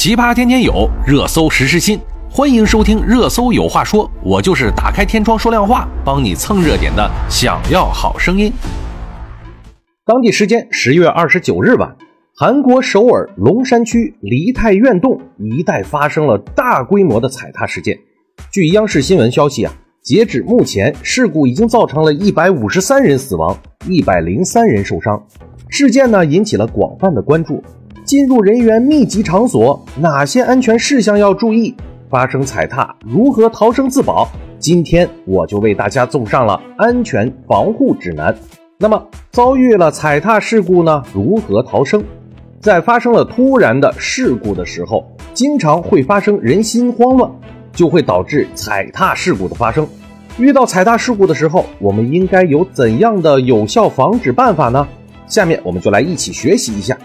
奇葩天天有，热搜时时新。欢迎收听《热搜有话说》，我就是打开天窗说亮话，帮你蹭热点的。想要好声音。当地时间十月二十九日晚，韩国首尔龙山区梨泰院洞一带发生了大规模的踩踏事件。据央视新闻消息啊，截止目前，事故已经造成了一百五十三人死亡，一百零三人受伤。事件呢引起了广泛的关注。进入人员密集场所，哪些安全事项要注意？发生踩踏，如何逃生自保？今天我就为大家送上了安全防护指南。那么，遭遇了踩踏事故呢？如何逃生？在发生了突然的事故的时候，经常会发生人心慌乱，就会导致踩踏事故的发生。遇到踩踏事故的时候，我们应该有怎样的有效防止办法呢？下面我们就来一起学习一下。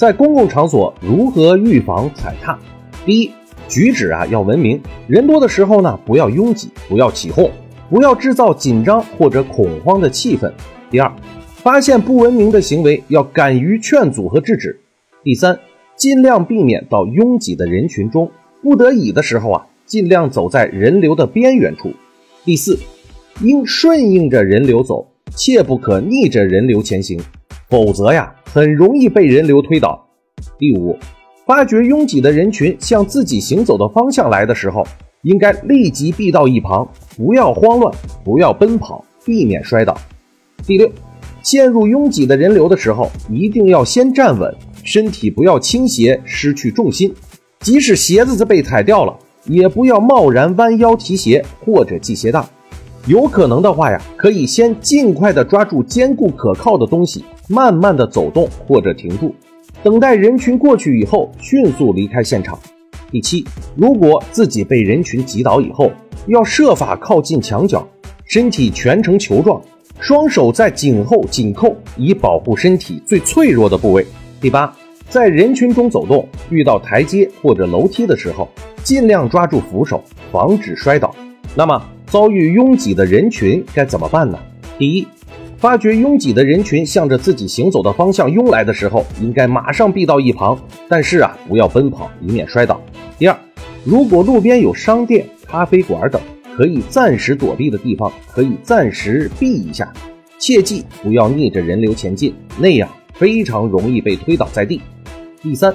在公共场所如何预防踩踏？第一，举止啊要文明，人多的时候呢不要拥挤，不要起哄，不要制造紧张或者恐慌的气氛。第二，发现不文明的行为要敢于劝阻和制止。第三，尽量避免到拥挤的人群中，不得已的时候啊尽量走在人流的边缘处。第四，应顺应着人流走，切不可逆着人流前行。否则呀，很容易被人流推倒。第五，发觉拥挤的人群向自己行走的方向来的时候，应该立即避到一旁，不要慌乱，不要奔跑，避免摔倒。第六，陷入拥挤的人流的时候，一定要先站稳，身体不要倾斜，失去重心。即使鞋子被踩掉了，也不要贸然弯腰提鞋或者系鞋带。有可能的话呀，可以先尽快的抓住坚固可靠的东西。慢慢的走动或者停住，等待人群过去以后，迅速离开现场。第七，如果自己被人群挤倒以后，要设法靠近墙角，身体全程球状，双手在颈后紧扣，以保护身体最脆弱的部位。第八，在人群中走动，遇到台阶或者楼梯的时候，尽量抓住扶手，防止摔倒。那么，遭遇拥挤的人群该怎么办呢？第一。发觉拥挤的人群向着自己行走的方向拥来的时候，应该马上避到一旁，但是啊，不要奔跑，以免摔倒。第二，如果路边有商店、咖啡馆等可以暂时躲避的地方，可以暂时避一下，切记不要逆着人流前进，那样非常容易被推倒在地。第三，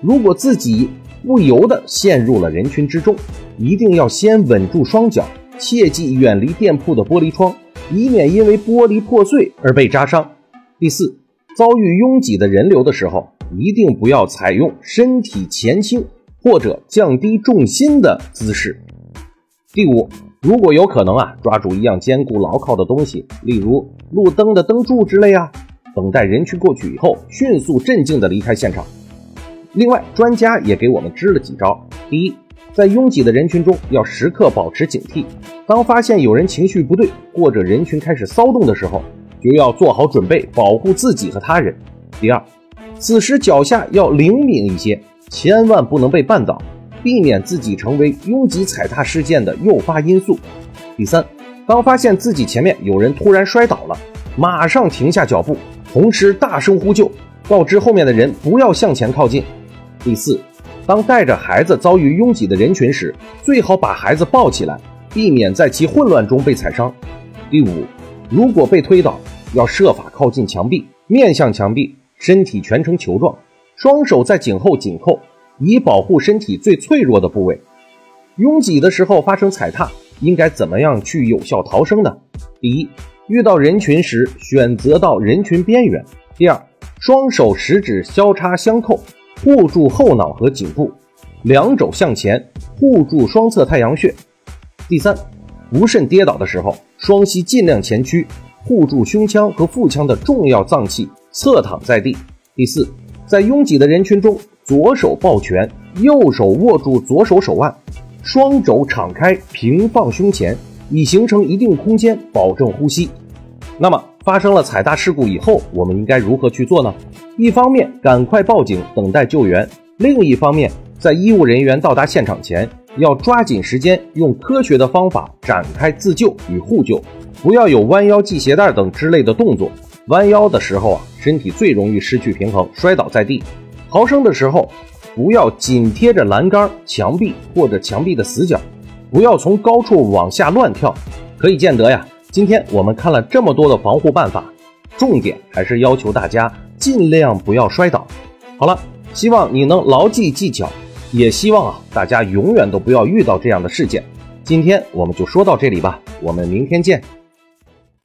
如果自己不由得陷入了人群之中，一定要先稳住双脚，切记远离店铺的玻璃窗。以免因为玻璃破碎而被扎伤。第四，遭遇拥挤的人流的时候，一定不要采用身体前倾或者降低重心的姿势。第五，如果有可能啊，抓住一样坚固牢靠的东西，例如路灯的灯柱之类啊，等待人群过去以后，迅速镇静地离开现场。另外，专家也给我们支了几招。第一，在拥挤的人群中，要时刻保持警惕。当发现有人情绪不对，或者人群开始骚动的时候，就要做好准备，保护自己和他人。第二，此时脚下要灵敏一些，千万不能被绊倒，避免自己成为拥挤踩踏事件的诱发因素。第三，当发现自己前面有人突然摔倒了，马上停下脚步，同时大声呼救，告知后面的人不要向前靠近。第四。当带着孩子遭遇拥挤的人群时，最好把孩子抱起来，避免在其混乱中被踩伤。第五，如果被推倒，要设法靠近墙壁，面向墙壁，身体全程球状，双手在颈后紧扣，以保护身体最脆弱的部位。拥挤的时候发生踩踏，应该怎么样去有效逃生呢？第一，遇到人群时选择到人群边缘。第二，双手食指交叉相扣。护住后脑和颈部，两肘向前，护住双侧太阳穴。第三，不慎跌倒的时候，双膝尽量前屈，护住胸腔和腹腔的重要脏器，侧躺在地。第四，在拥挤的人群中，左手抱拳，右手握住左手手腕，双肘敞开平放胸前，以形成一定空间，保证呼吸。那么，发生了踩踏事故以后，我们应该如何去做呢？一方面赶快报警等待救援，另一方面在医务人员到达现场前，要抓紧时间用科学的方法展开自救与互救，不要有弯腰系鞋带等之类的动作。弯腰的时候啊，身体最容易失去平衡，摔倒在地。逃生的时候，不要紧贴着栏杆、墙壁或者墙壁的死角，不要从高处往下乱跳。可以见得呀，今天我们看了这么多的防护办法，重点还是要求大家尽量不要摔倒。好了，希望你能牢记技巧，也希望啊大家永远都不要遇到这样的事件。今天我们就说到这里吧，我们明天见。